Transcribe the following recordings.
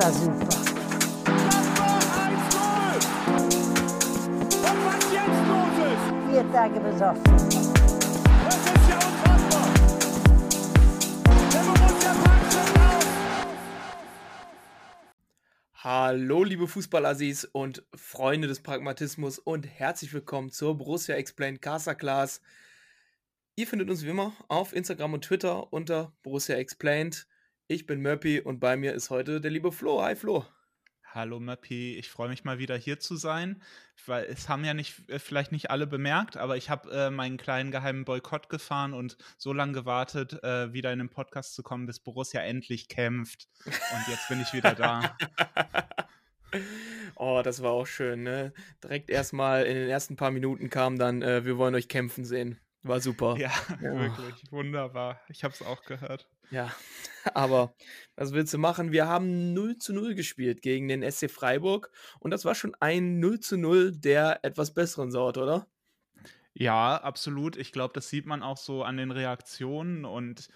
war super. Das war 1-0! Und was jetzt los ist, Vier Tage besoffen. das ist ja unfassbar! Der Borussia packt aus! Hallo, liebe Fußballassis und Freunde des Pragmatismus und herzlich willkommen zur Borussia Explained Casa Class. Ihr findet uns wie immer auf Instagram und Twitter unter Borussia Explained. Ich bin Murphy und bei mir ist heute der liebe Flo. Hi Flo. Hallo Möppi, ich freue mich mal wieder hier zu sein, weil es haben ja nicht, äh, vielleicht nicht alle bemerkt, aber ich habe äh, meinen kleinen geheimen Boykott gefahren und so lange gewartet, äh, wieder in den Podcast zu kommen, bis Borussia endlich kämpft. Und jetzt bin ich wieder da. oh, das war auch schön, ne? Direkt erstmal in den ersten paar Minuten kam dann, äh, wir wollen euch kämpfen sehen. War super. Ja, Ja. wirklich, wunderbar. Ich habe es auch gehört. Ja, aber was willst du machen? Wir haben 0 zu 0 gespielt gegen den SC Freiburg und das war schon ein 0 zu 0 der etwas besseren Sorte, oder? Ja, absolut. Ich glaube, das sieht man auch so an den Reaktionen und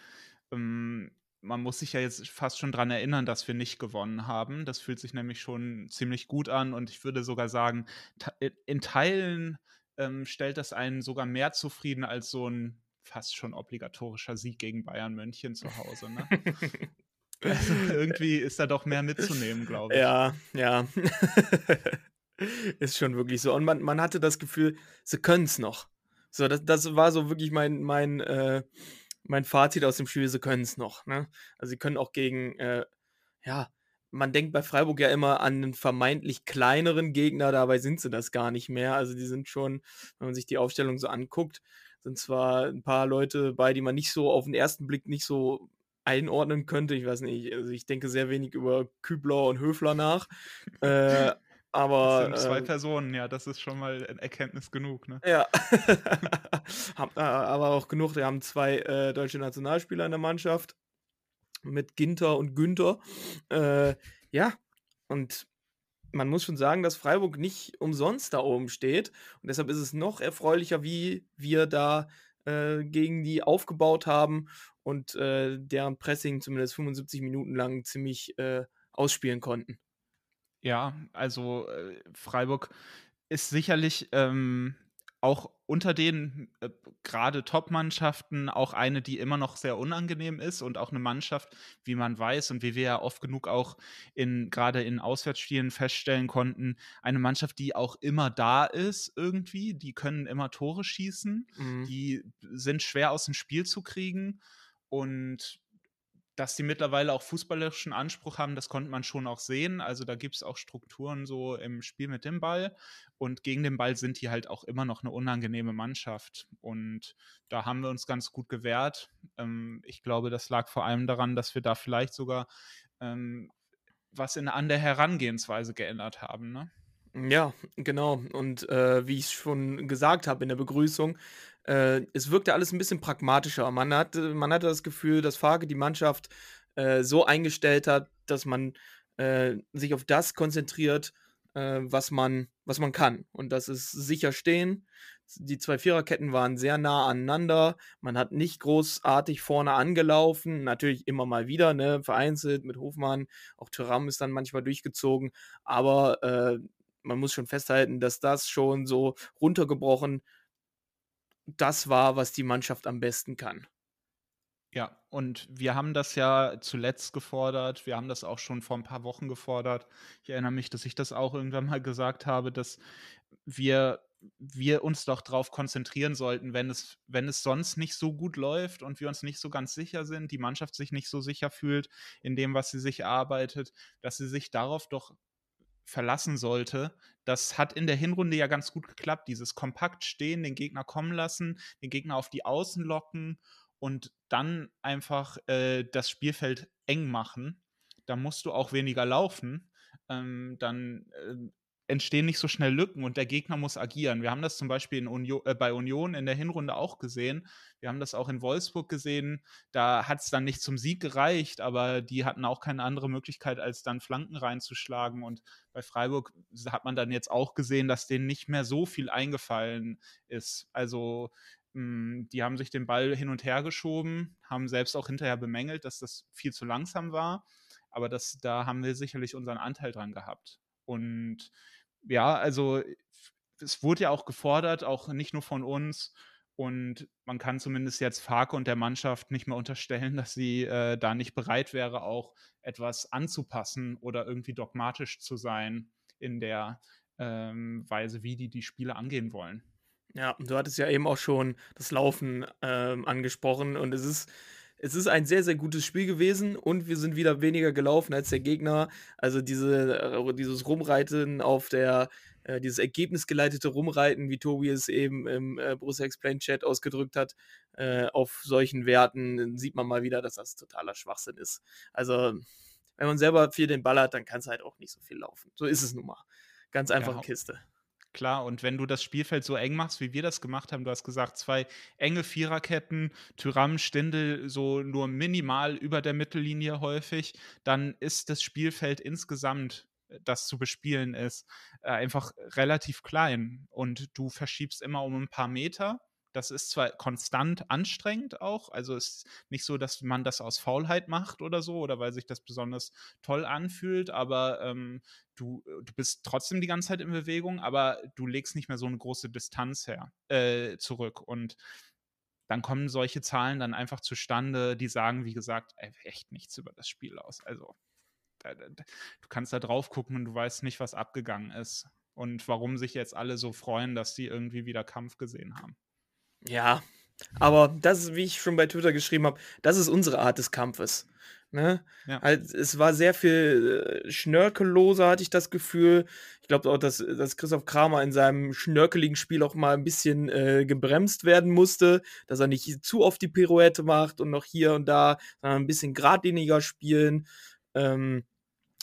ähm, man muss sich ja jetzt fast schon dran erinnern, dass wir nicht gewonnen haben. Das fühlt sich nämlich schon ziemlich gut an und ich würde sogar sagen, in Teilen ähm, stellt das einen sogar mehr zufrieden als so ein fast schon obligatorischer Sieg gegen Bayern München zu Hause. Ne? Also irgendwie ist da doch mehr mitzunehmen, glaube ich. Ja, ja. Ist schon wirklich so. Und man, man hatte das Gefühl, sie können es noch. So, das, das war so wirklich mein, mein, äh, mein Fazit aus dem Spiel, sie können es noch. Ne? Also sie können auch gegen, äh, ja, man denkt bei Freiburg ja immer an einen vermeintlich kleineren Gegner, dabei sind sie das gar nicht mehr. Also die sind schon, wenn man sich die Aufstellung so anguckt, sind zwar ein paar Leute bei, die man nicht so auf den ersten Blick nicht so einordnen könnte. Ich weiß nicht, also ich denke sehr wenig über Kübler und Höfler nach. äh, aber Das sind zwei äh, Personen, ja, das ist schon mal eine Erkenntnis genug. Ne? ja. Äh, aber auch genug, wir haben zwei äh, deutsche Nationalspieler in der Mannschaft mit Ginter und Günther. Äh, ja, und man muss schon sagen, dass Freiburg nicht umsonst da oben steht. Und deshalb ist es noch erfreulicher, wie wir da äh, gegen die aufgebaut haben und äh, deren Pressing zumindest 75 Minuten lang ziemlich äh, ausspielen konnten. Ja, also äh, Freiburg ist sicherlich ähm, auch unter den äh, gerade Top-Mannschaften auch eine, die immer noch sehr unangenehm ist und auch eine Mannschaft, wie man weiß und wie wir ja oft genug auch in gerade in Auswärtsspielen feststellen konnten, eine Mannschaft, die auch immer da ist irgendwie, die können immer Tore schießen, Mhm. die sind schwer aus dem Spiel zu kriegen und dass die mittlerweile auch fußballerischen Anspruch haben, das konnte man schon auch sehen. Also da gibt es auch Strukturen so im Spiel mit dem Ball. Und gegen den Ball sind die halt auch immer noch eine unangenehme Mannschaft. Und da haben wir uns ganz gut gewehrt. Ähm, ich glaube, das lag vor allem daran, dass wir da vielleicht sogar ähm, was in, an der Herangehensweise geändert haben. Ne? Ja, genau. Und äh, wie ich schon gesagt habe in der Begrüßung, äh, es wirkte alles ein bisschen pragmatischer. Man hatte, man hatte das Gefühl, dass Farke die Mannschaft äh, so eingestellt hat, dass man äh, sich auf das konzentriert, äh, was, man, was man kann. Und das ist sicher stehen. Die zwei Viererketten waren sehr nah aneinander. Man hat nicht großartig vorne angelaufen. Natürlich immer mal wieder, ne, vereinzelt mit Hofmann. Auch Thuram ist dann manchmal durchgezogen. Aber äh, man muss schon festhalten, dass das schon so runtergebrochen das war, was die Mannschaft am besten kann. Ja, und wir haben das ja zuletzt gefordert. Wir haben das auch schon vor ein paar Wochen gefordert. Ich erinnere mich, dass ich das auch irgendwann mal gesagt habe, dass wir, wir uns doch darauf konzentrieren sollten, wenn es, wenn es sonst nicht so gut läuft und wir uns nicht so ganz sicher sind, die Mannschaft sich nicht so sicher fühlt in dem, was sie sich erarbeitet, dass sie sich darauf doch verlassen sollte. Das hat in der Hinrunde ja ganz gut geklappt. Dieses kompakt stehen, den Gegner kommen lassen, den Gegner auf die Außen locken und dann einfach äh, das Spielfeld eng machen. Da musst du auch weniger laufen. Ähm, dann äh, entstehen nicht so schnell Lücken und der Gegner muss agieren. Wir haben das zum Beispiel Union, äh, bei Union in der Hinrunde auch gesehen. Wir haben das auch in Wolfsburg gesehen. Da hat es dann nicht zum Sieg gereicht, aber die hatten auch keine andere Möglichkeit, als dann Flanken reinzuschlagen. Und bei Freiburg hat man dann jetzt auch gesehen, dass denen nicht mehr so viel eingefallen ist. Also mh, die haben sich den Ball hin und her geschoben, haben selbst auch hinterher bemängelt, dass das viel zu langsam war. Aber das, da haben wir sicherlich unseren Anteil dran gehabt. Und ja, also es wurde ja auch gefordert, auch nicht nur von uns. Und man kann zumindest jetzt Farke und der Mannschaft nicht mehr unterstellen, dass sie äh, da nicht bereit wäre, auch etwas anzupassen oder irgendwie dogmatisch zu sein in der ähm, Weise, wie die die Spiele angehen wollen. Ja, du hattest ja eben auch schon das Laufen ähm, angesprochen und es ist, es ist ein sehr, sehr gutes Spiel gewesen und wir sind wieder weniger gelaufen als der Gegner. Also diese, äh, dieses Rumreiten auf der, äh, dieses ergebnisgeleitete Rumreiten, wie Tobi es eben im äh, Borussia Explain Chat ausgedrückt hat, äh, auf solchen Werten sieht man mal wieder, dass das totaler Schwachsinn ist. Also wenn man selber viel den Ball hat, dann kann es halt auch nicht so viel laufen. So ist es nun mal. Ganz einfache ja, Kiste. Klar, und wenn du das Spielfeld so eng machst, wie wir das gemacht haben, du hast gesagt, zwei enge Viererketten, Tyram, Stindel so nur minimal über der Mittellinie häufig, dann ist das Spielfeld insgesamt, äh, das zu bespielen ist, äh, einfach relativ klein. Und du verschiebst immer um ein paar Meter das ist zwar konstant anstrengend auch, also es ist nicht so, dass man das aus Faulheit macht oder so oder weil sich das besonders toll anfühlt, aber ähm, du, du bist trotzdem die ganze Zeit in Bewegung, aber du legst nicht mehr so eine große Distanz her äh, zurück und dann kommen solche Zahlen dann einfach zustande, die sagen, wie gesagt, echt nichts über das Spiel aus. Also du kannst da drauf gucken und du weißt nicht, was abgegangen ist und warum sich jetzt alle so freuen, dass sie irgendwie wieder Kampf gesehen haben. Ja, aber das ist, wie ich schon bei Twitter geschrieben habe, das ist unsere Art des Kampfes. Ne? Ja. Halt, es war sehr viel äh, schnörkelloser, hatte ich das Gefühl. Ich glaube auch, dass, dass Christoph Kramer in seinem schnörkeligen Spiel auch mal ein bisschen äh, gebremst werden musste, dass er nicht zu oft die Pirouette macht und noch hier und da, sondern ein bisschen geradliniger spielen, ähm,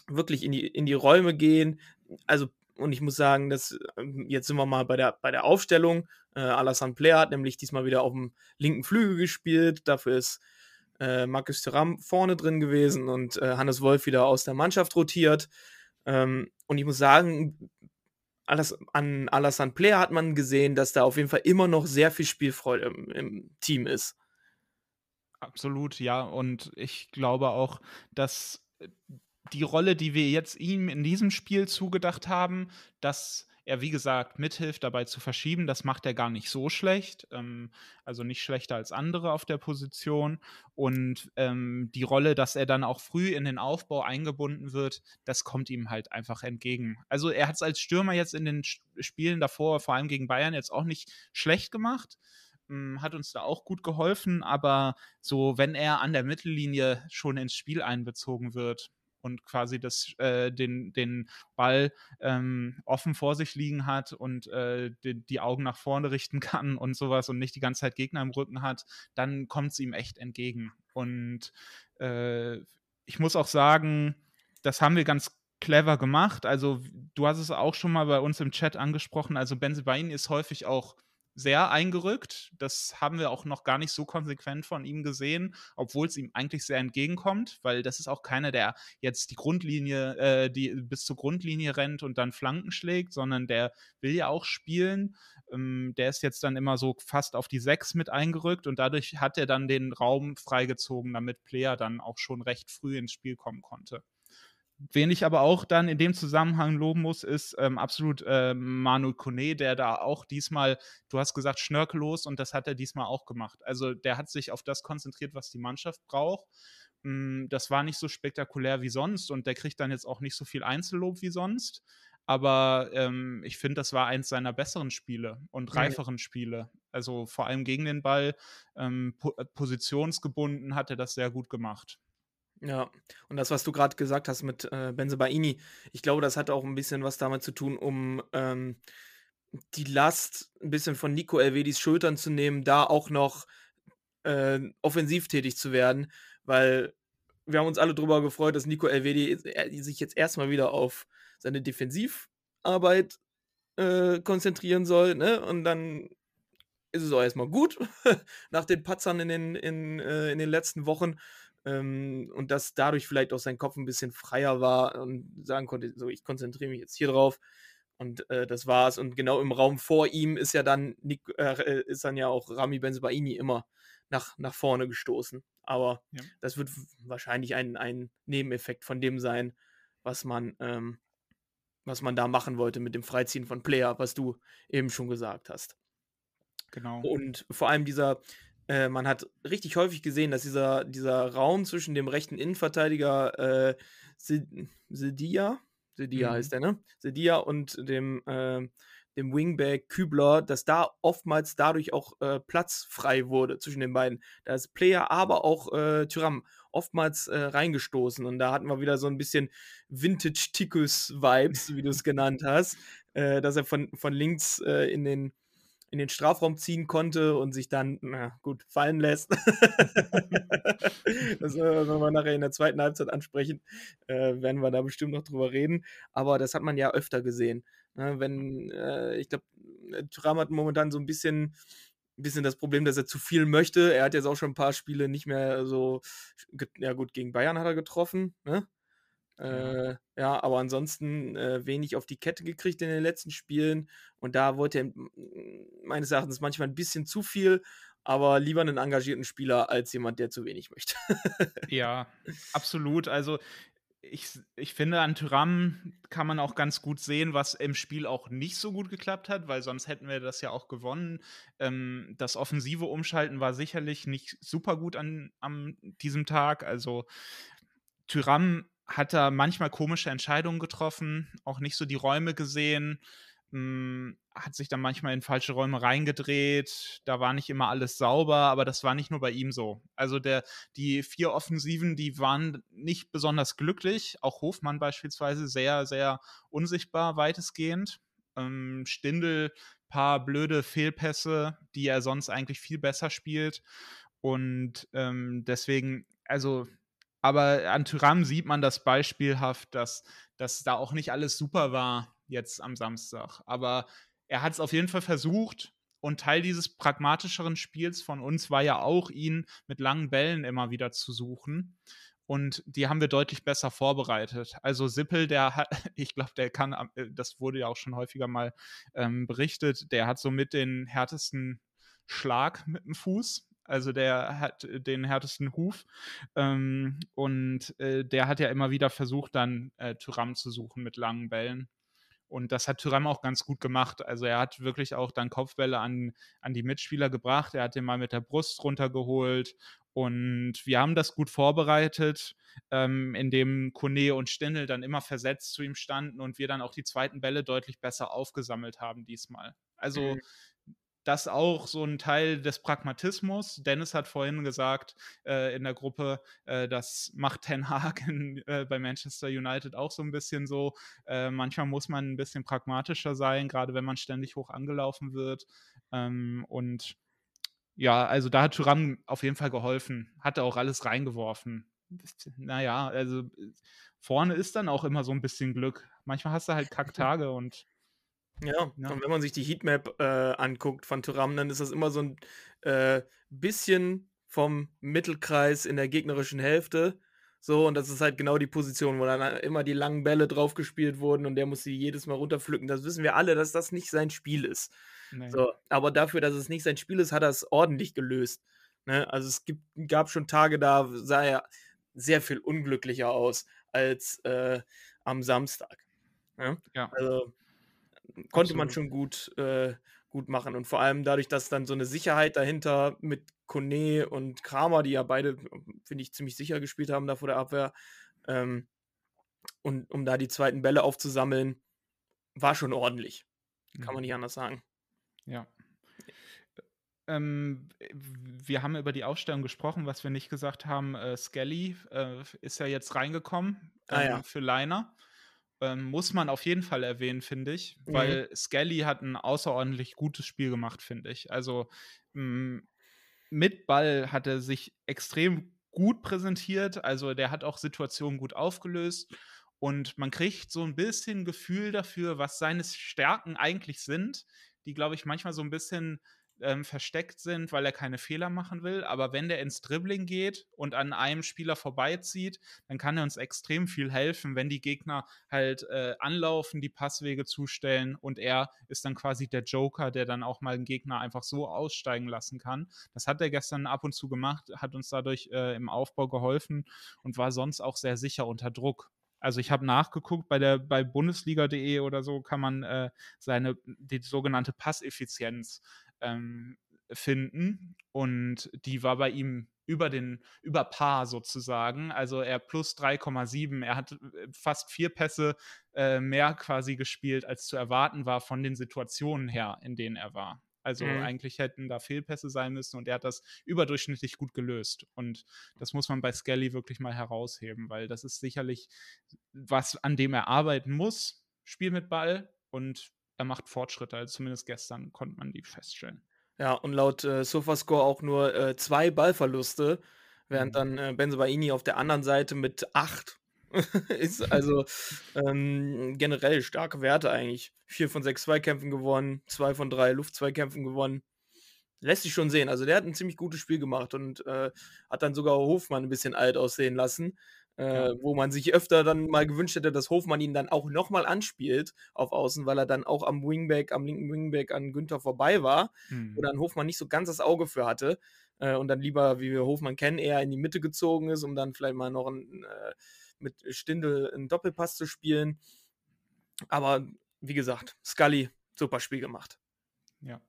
wirklich in die, in die Räume gehen. Also und ich muss sagen, dass ähm, jetzt sind wir mal bei der, bei der Aufstellung. Äh, Alassane Player hat nämlich diesmal wieder auf dem linken Flügel gespielt. Dafür ist äh, Markus Thuram vorne drin gewesen und äh, Hannes Wolf wieder aus der Mannschaft rotiert. Ähm, und ich muss sagen, alles, an Alassane Player hat man gesehen, dass da auf jeden Fall immer noch sehr viel Spielfreude im, im Team ist. Absolut, ja. Und ich glaube auch, dass die Rolle, die wir jetzt ihm in diesem Spiel zugedacht haben, dass er, wie gesagt, mithilft dabei zu verschieben, das macht er gar nicht so schlecht. Ähm, also nicht schlechter als andere auf der Position. Und ähm, die Rolle, dass er dann auch früh in den Aufbau eingebunden wird, das kommt ihm halt einfach entgegen. Also er hat es als Stürmer jetzt in den Spielen davor, vor allem gegen Bayern, jetzt auch nicht schlecht gemacht hm, hat uns da auch gut geholfen, aber so, wenn er an der Mittellinie schon ins Spiel einbezogen wird, und quasi das, äh, den, den Ball ähm, offen vor sich liegen hat und äh, die, die, Augen nach vorne richten kann und sowas und nicht die ganze Zeit Gegner im Rücken hat, dann kommt es ihm echt entgegen. Und äh, ich muss auch sagen, das haben wir ganz clever gemacht. Also du hast es auch schon mal bei uns im Chat angesprochen. Also Benzebain ist häufig auch sehr eingerückt. Das haben wir auch noch gar nicht so konsequent von ihm gesehen, obwohl es ihm eigentlich sehr entgegenkommt, weil das ist auch keiner, der jetzt die Grundlinie, äh, die bis zur Grundlinie rennt und dann Flanken schlägt, sondern der will ja auch spielen. Ähm, der ist jetzt dann immer so fast auf die Sechs mit eingerückt und dadurch hat er dann den Raum freigezogen, damit Player dann auch schon recht früh ins Spiel kommen konnte. Wen ich aber auch dann in dem Zusammenhang loben muss, ist ähm, absolut äh, Manu Kone, der da auch diesmal, du hast gesagt, schnörkellos und das hat er diesmal auch gemacht. Also der hat sich auf das konzentriert, was die Mannschaft braucht. Mm, das war nicht so spektakulär wie sonst und der kriegt dann jetzt auch nicht so viel Einzellob wie sonst. Aber ähm, ich finde, das war eins seiner besseren Spiele und reiferen Spiele. Also vor allem gegen den Ball, ähm, po positionsgebunden hat er das sehr gut gemacht. Ja, und das, was du gerade gesagt hast mit äh, Benzebaini, ich glaube, das hat auch ein bisschen was damit zu tun, um ähm, die Last ein bisschen von Nico Elvedis Schultern zu nehmen, da auch noch äh, offensiv tätig zu werden, weil wir haben uns alle darüber gefreut, dass Nico Elvedi äh, sich jetzt erstmal wieder auf seine Defensivarbeit äh, konzentrieren soll, ne? Und dann ist es auch erstmal gut nach den Patzern in den, in, äh, in den letzten Wochen ähm, und dass dadurch vielleicht auch sein Kopf ein bisschen freier war und sagen konnte, so ich konzentriere mich jetzt hier drauf. Und äh, das war's. Und genau im Raum vor ihm ist ja dann Nick, äh, ist dann ja auch Rami Benzebaini immer nach, nach vorne gestoßen. Aber ja. das wird wahrscheinlich ein, ein Nebeneffekt von dem sein, was man, ähm, was man da machen wollte mit dem Freiziehen von Player, was du eben schon gesagt hast. Genau. Und vor allem dieser, äh, man hat richtig häufig gesehen, dass dieser, dieser Raum zwischen dem rechten Innenverteidiger äh, Sedia, Sedia mhm. heißt der, ne? Sedia und dem, äh, dem Wingback Kübler, dass da oftmals dadurch auch äh, Platz frei wurde zwischen den beiden. Da ist Player, aber auch äh, Tyram oftmals äh, reingestoßen. Und da hatten wir wieder so ein bisschen Vintage-Tickus-Vibes, wie du es genannt hast, äh, dass er von, von links äh, in den in den Strafraum ziehen konnte und sich dann, na gut, fallen lässt. das äh, wenn wir nachher in der zweiten Halbzeit ansprechen, äh, werden wir da bestimmt noch drüber reden. Aber das hat man ja öfter gesehen. Ne? Wenn, äh, ich glaube, Thuram hat momentan so ein bisschen, bisschen das Problem, dass er zu viel möchte. Er hat jetzt auch schon ein paar Spiele nicht mehr so, ja gut, gegen Bayern hat er getroffen, ne? Äh, ja, aber ansonsten äh, wenig auf die Kette gekriegt in den letzten Spielen. Und da wollte er meines Erachtens manchmal ein bisschen zu viel, aber lieber einen engagierten Spieler als jemand, der zu wenig möchte. ja, absolut. Also ich, ich finde, an Tyram kann man auch ganz gut sehen, was im Spiel auch nicht so gut geklappt hat, weil sonst hätten wir das ja auch gewonnen. Ähm, das offensive Umschalten war sicherlich nicht super gut an, an diesem Tag. Also Tyram hat er manchmal komische Entscheidungen getroffen, auch nicht so die Räume gesehen, mh, hm, hat sich dann manchmal in falsche Räume reingedreht, da war nicht immer alles sauber, aber das war nicht nur bei ihm so. Also der, die vier Offensiven, die waren nicht besonders glücklich, auch Hofmann beispielsweise sehr, sehr unsichtbar weitestgehend. Ähm, Stindel, paar blöde Fehlpässe, die er sonst eigentlich viel besser spielt. Und ähm, deswegen, also aber an Tyram sieht man das beispielhaft, dass, dass da auch nicht alles super war jetzt am Samstag. Aber er hat es auf jeden Fall versucht. Und Teil dieses pragmatischeren Spiels von uns war ja auch, ihn mit langen Bällen immer wieder zu suchen. Und die haben wir deutlich besser vorbereitet. Also Sippel, der hat, ich glaube, der kann, äh, das wurde ja auch schon häufiger mal ähm, berichtet, der hat somit den härtesten Schlag mit dem Fuß. Also der hat den härtesten Huf ähm, und äh, der hat ja immer wieder versucht, dann äh, Tyram zu suchen mit langen Bällen. Und das hat Tyram auch ganz gut gemacht. Also er hat wirklich auch dann Kopfbälle an, an die Mitspieler gebracht. Er hat den mal mit der Brust runtergeholt. Und wir haben das gut vorbereitet, ähm, indem Kone und Stindel dann immer versetzt zu ihm standen und wir dann auch die zweiten Bälle deutlich besser aufgesammelt haben diesmal. Also mhm das auch so ein Teil des Pragmatismus. Dennis hat vorhin gesagt äh, in der Gruppe, äh, das macht Ten Hag in, äh, bei Manchester United auch so ein bisschen so. Äh, manchmal muss man ein bisschen pragmatischer sein, gerade wenn man ständig hoch angelaufen wird. Ähm, und ja, also da hat Thuram auf jeden Fall geholfen, hat auch alles reingeworfen. Naja, also vorne ist dann auch immer so ein bisschen Glück. Manchmal hast du halt Kacktage und ja, ja, ne? und wenn man sich die Heatmap äh, anguckt von Thuram, dann ist das immer so ein äh, bisschen vom Mittelkreis in der gegnerischen Hälfte. So, und das ist halt genau die Position, wo dann immer die langen Bälle draufgespielt wurden und der muss sie jedes Mal runterpflücken. Das wissen wir alle, dass das nicht sein Spiel ist. Nee. So, aber dafür, dass es nicht sein Spiel ist, hat er es ordentlich gelöst. Ne? Also es gibt, gab schon Tage, da sah er sehr viel unglücklicher aus als äh, am Samstag. Ne? Ja. Also konnte Absolut. man schon gut, äh, gut machen. Und vor allem dadurch, dass dann so eine Sicherheit dahinter mit Kone und Kramer, die ja beide, finde ich, ziemlich sicher gespielt haben da vor der Abwehr, ähm, und um da die zweiten Bälle aufzusammeln, war schon ordentlich. Kann man mhm. nicht anders sagen. Ja. Ähm, wir haben über die Aufstellung gesprochen, was wir nicht gesagt haben. Äh, Skelly äh, ist ja jetzt reingekommen ähm, ah, ja. Für Liner ähm, muss man auf jeden Fall erwähnen, finde ich, mhm. weil Skelly hat ein außerordentlich gutes Spiel gemacht, finde ich. Also mh, hm, mit Ball hat er sich extrem gut präsentiert, also der hat auch Situationen gut aufgelöst und man kriegt so ein bisschen Gefühl dafür, was seine Stärken eigentlich sind, die, glaube ich, manchmal so ein bisschen ähm, versteckt sind, weil er keine Fehler machen will. Aber wenn der ins Dribbling geht und an einem Spieler vorbeizieht, dann kann er uns extrem viel helfen, wenn die Gegner halt äh, anlaufen, die Passwege zustellen und er ist dann quasi der Joker, der dann auch mal einen Gegner einfach so aussteigen lassen kann. Das hat er gestern ab und zu gemacht, hat uns dadurch äh, im Aufbau geholfen und war sonst auch sehr sicher unter Druck. Also ich habe nachgeguckt, bei der bei Bundesliga.de oder so kann man äh, seine die sogenannte Passeffizienz ähm, finden und die war bei ihm über den über Paar sozusagen. Also er plus 3,7. Er hat äh, fast vier Pässe äh, mehr quasi gespielt, als zu erwarten war von den Situationen her, in denen er war. Also mhm. eigentlich hätten da Fehlpässe sein müssen und er hat das überdurchschnittlich gut gelöst. Und das muss man bei Skelly wirklich mal herausheben, weil das ist sicherlich was, an dem er arbeiten muss. Spiel mit Ball und er macht Fortschritte. Also zumindest gestern konnte man die feststellen. Ja, und laut äh, Sofascore auch nur äh, zwei Ballverluste, während mhm. dann äh, Benzobaini auf der anderen Seite mit acht ist also ähm, generell starke Werte eigentlich. Vier von sechs Zweikämpfen gewonnen, zwei von drei Luftzweikämpfen gewonnen. Lässt sich schon sehen. Also der hat ein ziemlich gutes Spiel gemacht und äh, hat dann sogar Hofmann ein bisschen alt aussehen lassen. Äh, ja. wo man sich öfter dann mal gewünscht hätte, dass Hofmann ihn dann auch nochmal anspielt auf Außen, weil er dann auch am Wingback, am linken Wingback an Günther vorbei war, hm. wo dann Hofmann nicht so ganz das Auge für hatte äh, und dann lieber, wie wir Hofmann kennen, eher in die Mitte gezogen ist, um dann vielleicht mal noch ein, äh, mit Stindel einen Doppelpass zu spielen. Aber wie gesagt, Scully, super Spiel gemacht. Ja.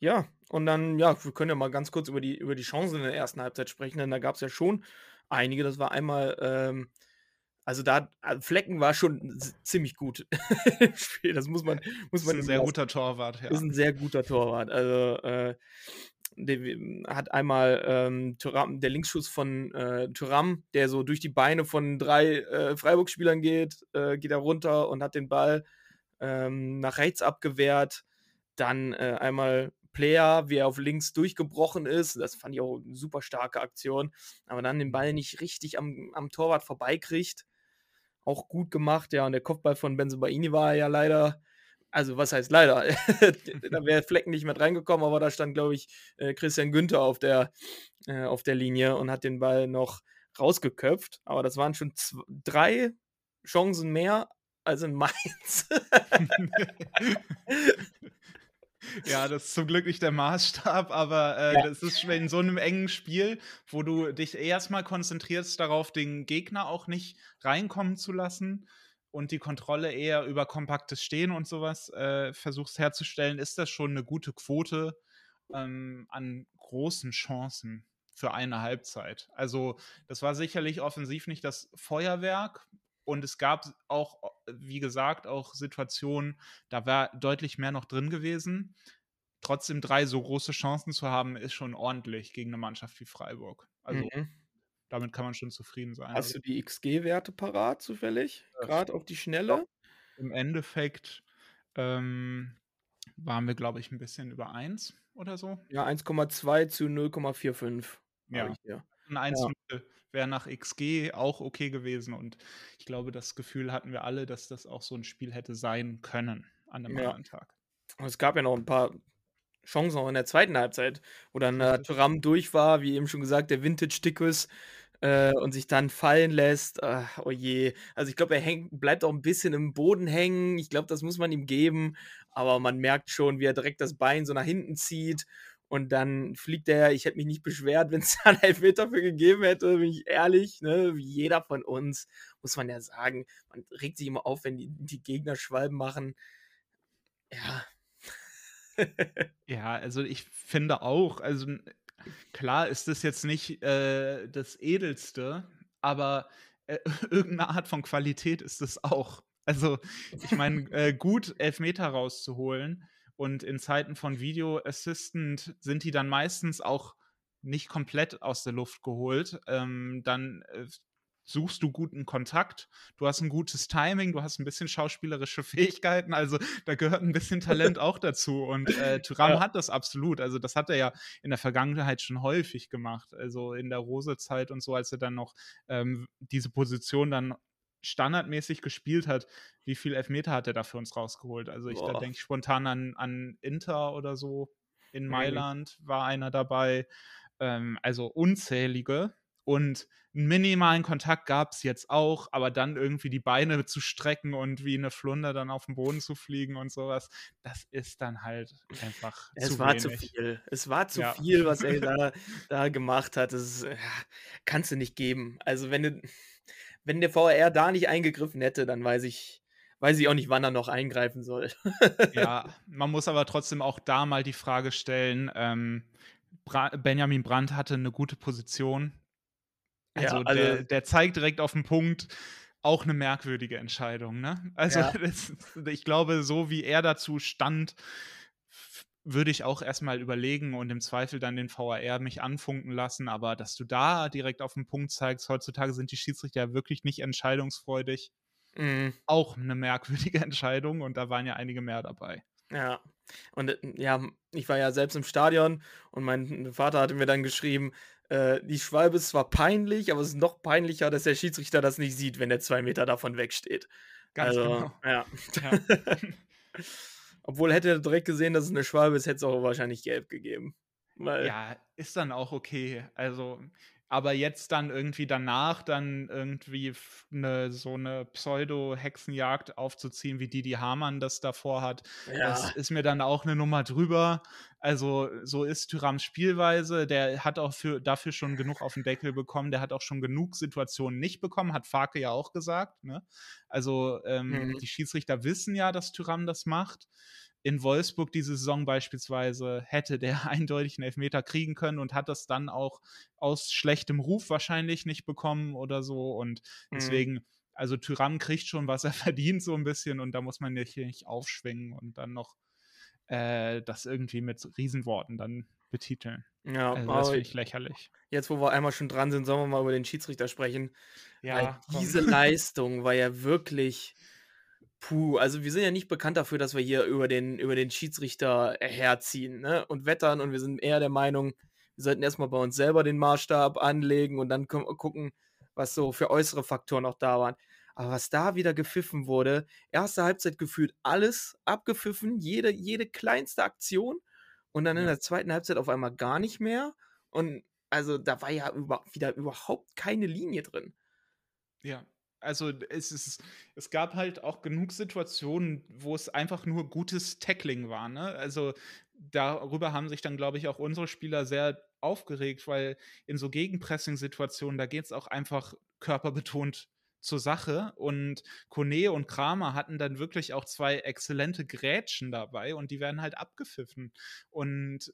Ja, und dann, ja, wir können ja mal ganz kurz über die, über die Chancen in der ersten Halbzeit sprechen, denn da gab es ja schon einige. Das war einmal, ähm, also da, also Flecken war schon ziemlich gut Das muss man, muss man. Ist ein sehr guter Torwart, ja. Ist ein sehr guter Torwart. Also, äh, der hat einmal ähm, Thuram, der Linksschuss von äh, Thuram, der so durch die Beine von drei äh, Freiburg-Spielern geht, äh, geht er runter und hat den Ball ähm, nach rechts abgewehrt. Dann äh, einmal Player, wie er auf links durchgebrochen ist. Das fand ich auch eine super starke Aktion. Aber dann den Ball nicht richtig am, am Torwart vorbeikriegt. Auch gut gemacht, ja. Und der Kopfball von Benzobaini war ja leider also was heißt leider? da wäre Flecken nicht mehr reingekommen, aber da stand, glaube ich, äh, Christian Günther auf der, äh, auf der Linie und hat den Ball noch rausgeköpft. Aber das waren schon zwei, drei Chancen mehr als in Mainz. Ja, das ist zum Glück nicht der Maßstab, aber äh, ja. das ist in so einem engen Spiel, wo du dich erstmal konzentrierst darauf, den Gegner auch nicht reinkommen zu lassen und die Kontrolle eher über kompaktes Stehen und sowas äh, versuchst herzustellen, ist das schon eine gute Quote ähm, an großen Chancen für eine Halbzeit. Also das war sicherlich offensiv nicht das Feuerwerk und es gab auch, wie gesagt, auch Situationen, da war deutlich mehr noch drin gewesen. Trotzdem drei so große Chancen zu haben, ist schon ordentlich gegen eine Mannschaft wie Freiburg. Also mhm damit kann man schon zufrieden sein. Hast also du die XG-Werte parat zufällig? Gerade auf die Schnelle? Im Endeffekt ähm, waren wir, glaube ich, ein bisschen über 1 oder so. Ja, 1,2 zu 0,45. Ja. Ein 1 ja. wäre nach XG auch okay gewesen und ich glaube, das Gefühl hatten wir alle, dass das auch so ein Spiel hätte sein können an einem ja. anderen Tag. Und es gab ja noch ein paar Chancen auch in der zweiten Halbzeit, wo dann äh, Thuram durch war, wie eben schon gesagt, der Vintage-Dickus äh, und sich dann fallen lässt. Ach, oh je. Also ich glaube, er hängt, bleibt auch ein bisschen im Boden hängen. Ich glaube, das muss man ihm geben. Aber man merkt schon, wie er direkt das Bein so nach hinten zieht. Und dann fliegt er, ich hätte mich nicht beschwert, wenn es da einen Elfmeter für gegeben hätte, bin ich ehrlich, ne? Wie jeder von uns, muss man ja sagen. Man regt sich immer auf, wenn die, die Gegner Schwalben machen. Ja. ja, also ich finde auch, also Klar ist das jetzt nicht äh, das Edelste, aber äh, irgendeine Art von Qualität ist es auch. Also, ich meine, äh, gut Elfmeter rauszuholen und in Zeiten von Video Assistant sind die dann meistens auch nicht komplett aus der Luft geholt. Ähm, dann äh, suchst du guten Kontakt, du hast ein gutes Timing, du hast ein bisschen schauspielerische Fähigkeiten, also da gehört ein bisschen Talent auch dazu. Und äh, Thuram ja. hat das absolut, also das hat er ja in der Vergangenheit schon häufig gemacht, also in der Rose-Zeit und so, als er dann noch ähm, diese Position dann standardmäßig gespielt hat, wie viel Elfmeter hat er da für uns rausgeholt? Also ich denke ich spontan an, an Inter oder so. in Mhm. Mailand war einer dabei. Ähm, also unzählige. Und einen minimalen Kontakt gab es jetzt auch, aber dann irgendwie die Beine zu strecken und wie eine Flunder dann auf den Boden zu fliegen und sowas, das ist dann halt einfach Es zu war zu wenig. viel. Es war zu Ja. viel, was er da, da gemacht hat. Das ist, ja, kannst du nicht geben. Also wenn du, wenn der VAR da nicht eingegriffen hätte, dann weiß ich, weiß ich auch nicht, wann er noch eingreifen soll. Ja, man muss aber trotzdem auch da mal die Frage stellen, ähm, Bra Benjamin Brandt hatte eine gute Position. Ja, Also, also- der, der zeigt direkt auf den Punkt, auch eine merkwürdige Entscheidung, ne? Also, Ja. das, ich glaube, so wie er dazu stand, würde ich auch erstmal überlegen und im Zweifel dann den VAR mich anfunken lassen. Aber dass du da direkt auf den Punkt zeigst, heutzutage sind die Schiedsrichter ja wirklich nicht entscheidungsfreudig. Mhm. Auch eine merkwürdige Entscheidung und da waren ja einige mehr dabei. Ja. Und äh, ja, ich war ja selbst im Stadion und mein Vater hatte mir dann geschrieben, äh, die Schwalbe ist zwar peinlich, aber es ist noch peinlicher, dass der Schiedsrichter das nicht sieht, wenn er zwei Meter davon wegsteht. Ganz also, genau. ja. Ja. Obwohl hätte er direkt gesehen, dass es eine Schwalbe ist, hätte es auch wahrscheinlich gelb gegeben. Weil, Ja, ist dann auch okay. Also, aber jetzt dann irgendwie danach dann irgendwie f- ne, so eine Pseudo-Hexenjagd aufzuziehen, wie Didi Hamann das davor hat, ja. das ist mir dann auch eine Nummer drüber. Also, so ist Thyrams Spielweise. Der hat auch für, dafür schon genug auf den Deckel bekommen. Der hat auch schon genug Situationen nicht bekommen, hat Farke ja auch gesagt. Ne? Also, ähm, Mhm. die Schiedsrichter wissen ja, dass Tyram das macht. In Wolfsburg diese Saison beispielsweise hätte der eindeutig einen Elfmeter kriegen können und hat das dann auch aus schlechtem Ruf wahrscheinlich nicht bekommen oder so. Und Mhm. deswegen, also Tyram kriegt schon, was er verdient, so ein bisschen, und da muss man nicht, nicht aufschwingen und dann noch äh, das irgendwie mit Riesenworten dann betiteln. ja, Also das aber finde ich lächerlich. jetzt, wo wir einmal schon dran sind, sollen wir mal über den Schiedsrichter sprechen. Weil komm. diese Leistung war ja wirklich. Puh, also wir sind ja nicht bekannt dafür, dass wir hier über den, über den Schiedsrichter herziehen ne? und wettern und wir sind eher der Meinung, wir sollten erstmal bei uns selber den Maßstab anlegen und dann gu- gucken, was so für äußere Faktoren noch da waren. Aber was da wieder gepfiffen wurde, erste Halbzeit gefühlt alles abgepfiffen, jede, jede kleinste Aktion und dann in Ja. der zweiten Halbzeit auf einmal gar nicht mehr. Und also da war ja über, wieder überhaupt keine Linie drin. Ja, also es ist, es gab halt auch genug Situationen, wo es einfach nur gutes Tackling war. Ne? Also darüber haben sich dann, glaube ich, auch unsere Spieler sehr aufgeregt, weil in so Gegenpressing-Situationen, da geht es auch einfach körperbetont zur Sache. Und Kone und Kramer hatten dann wirklich auch zwei exzellente Grätschen dabei und die werden halt abgepfiffen. Und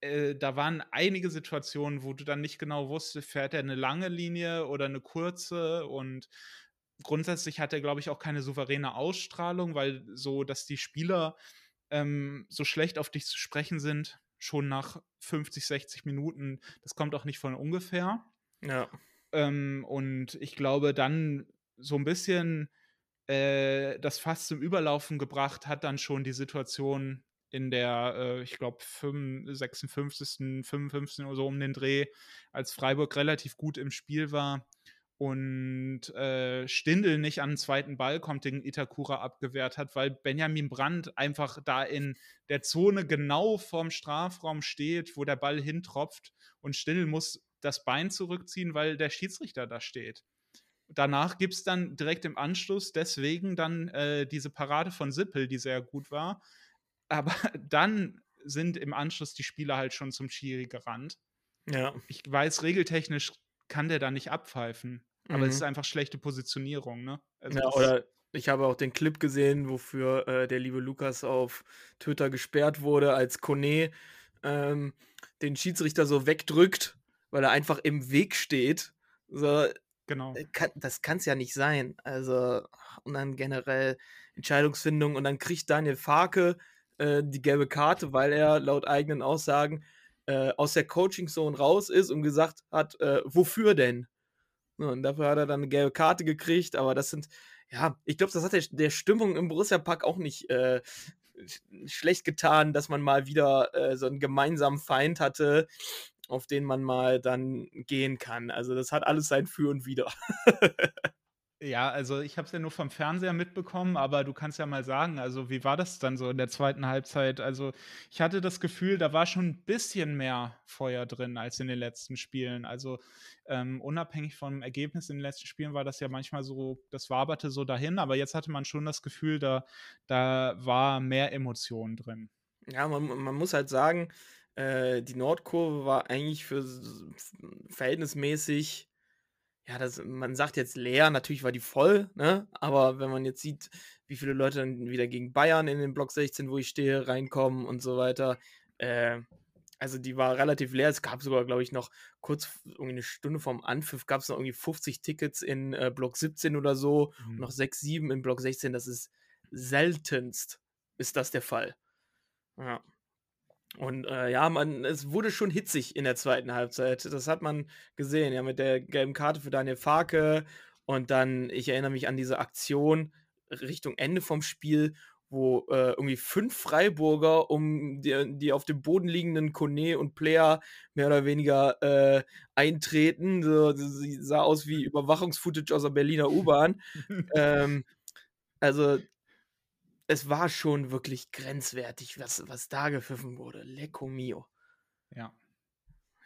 äh, da waren einige Situationen, wo du dann nicht genau wusstest, fährt er eine lange Linie oder eine kurze und grundsätzlich hat er, glaube ich, auch keine souveräne Ausstrahlung, weil so, dass die Spieler ähm, so schlecht auf dich zu sprechen sind, schon nach 50, 60 Minuten, das kommt auch nicht von ungefähr. Ja. Ähm, und ich glaube, dann so ein bisschen äh, das Fass zum Überlaufen gebracht hat dann schon die Situation in der, äh, ich glaube, 56., 55. oder so um den Dreh, als Freiburg relativ gut im Spiel war und äh, Stindl nicht an den zweiten Ball kommt, den Itakura abgewehrt hat, weil Benjamin Brandt einfach da in der Zone genau vorm Strafraum steht, wo der Ball hintropft und Stindl muss das Bein zurückziehen, weil der Schiedsrichter da steht. Danach gibt es dann direkt im Anschluss deswegen dann äh, diese Parade von Sippel, die sehr gut war. Aber dann sind im Anschluss die Spieler halt schon zum Schiri gerannt. Ja. Ich weiß, regeltechnisch kann der da nicht abpfeifen. Aber Mhm. es ist einfach schlechte Positionierung, ne? Also ja, oder ich habe auch den Clip gesehen, wofür äh, der liebe Lukas auf Twitter gesperrt wurde, als Kone ähm, den Schiedsrichter so wegdrückt, weil er einfach im Weg steht. So, genau. äh, kann, das kann es ja nicht sein. Also, und dann generell Entscheidungsfindung und dann kriegt Daniel Farke äh, die gelbe Karte, weil er laut eigenen Aussagen äh, aus der Coaching-Zone raus ist und gesagt hat, äh, wofür denn? So, und dafür hat er dann eine gelbe Karte gekriegt, aber das sind, ja, ich glaube, das hat der, der Stimmung im Borussia-Park auch nicht äh, sch- schlecht getan, dass man mal wieder äh, so einen gemeinsamen Feind hatte, auf den man mal dann gehen kann. Also das hat alles sein Für und Wider. Ja, also ich habe es ja nur vom Fernseher mitbekommen, aber du kannst ja mal sagen, also wie war das dann so in der zweiten Halbzeit? Also ich hatte das Gefühl, da war schon ein bisschen mehr Feuer drin als in den letzten Spielen. Also ähm, unabhängig vom Ergebnis in den letzten Spielen war das ja manchmal so, das waberte so dahin, aber jetzt hatte man schon das Gefühl, da, da war mehr Emotion drin. Ja, man, man muss halt sagen, äh, die Nordkurve war eigentlich für verhältnismäßig ja, das man sagt jetzt leer, natürlich war die voll, ne? Aber wenn man jetzt sieht, wie viele Leute dann wieder gegen Bayern in den Block 16, wo ich stehe, reinkommen und so weiter, äh, also die war relativ leer. Es gab sogar, glaube ich, noch kurz irgendwie eine Stunde vorm Anpfiff gab es noch irgendwie 50 Tickets in äh, Block 17 oder so, mhm. noch 6, 7 in Block 16. Das ist seltenst, ist das der Fall. Ja. Und äh, ja, man, es wurde schon hitzig in der zweiten Halbzeit. Das hat man gesehen, ja, mit der gelben Karte für Daniel Farke. Und dann, ich erinnere mich an diese Aktion Richtung Ende vom Spiel, wo äh, irgendwie fünf Freiburger um die, die, auf dem Boden liegenden Kone und Player mehr oder weniger äh, eintreten. So, sie sah aus wie Überwachungsfootage aus der Berliner U-Bahn. ähm, also es war schon wirklich grenzwertig, was, was da gepfiffen wurde. Lecco mio. Ja.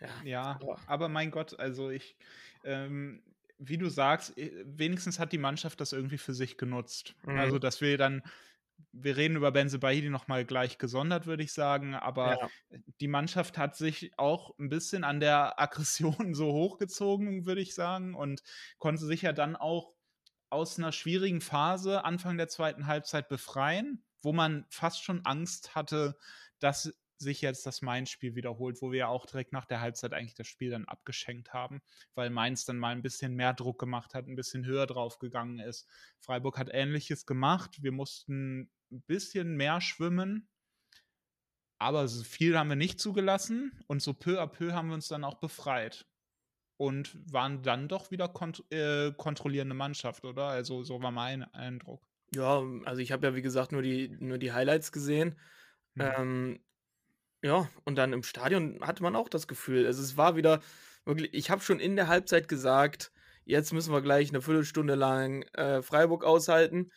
Ja, ja aber mein Gott, also ich, ähm, wie du sagst, äh, wenigstens hat die Mannschaft das irgendwie für sich genutzt. Mhm. Also, dass wir dann, wir reden über Benze Bahidi nochmal gleich gesondert, würde ich sagen, aber ja. die Mannschaft hat sich auch ein bisschen an der Aggression so hochgezogen, würde ich sagen, und konnte sich ja dann auch aus einer schwierigen Phase Anfang der zweiten Halbzeit befreien, wo man fast schon Angst hatte, dass sich jetzt das Mainz-Spiel wiederholt, wo wir ja auch direkt nach der Halbzeit eigentlich das Spiel dann abgeschenkt haben, weil Mainz dann mal ein bisschen mehr Druck gemacht hat, ein bisschen höher drauf gegangen ist. Freiburg hat ähnliches gemacht. Wir mussten ein bisschen mehr schwimmen, aber viel haben wir nicht zugelassen und so peu à peu haben wir uns dann auch befreit und waren dann doch wieder kont äh, kontrollierende Mannschaft, oder? Also so war mein Eindruck. Ja, also ich habe ja wie gesagt nur die, nur die Highlights gesehen. Mhm. Ähm, ja, und dann im Stadion hatte man auch das Gefühl, also es war wieder wirklich, ich habe schon in der Halbzeit gesagt, jetzt müssen wir gleich eine Viertelstunde lang äh, Freiburg aushalten,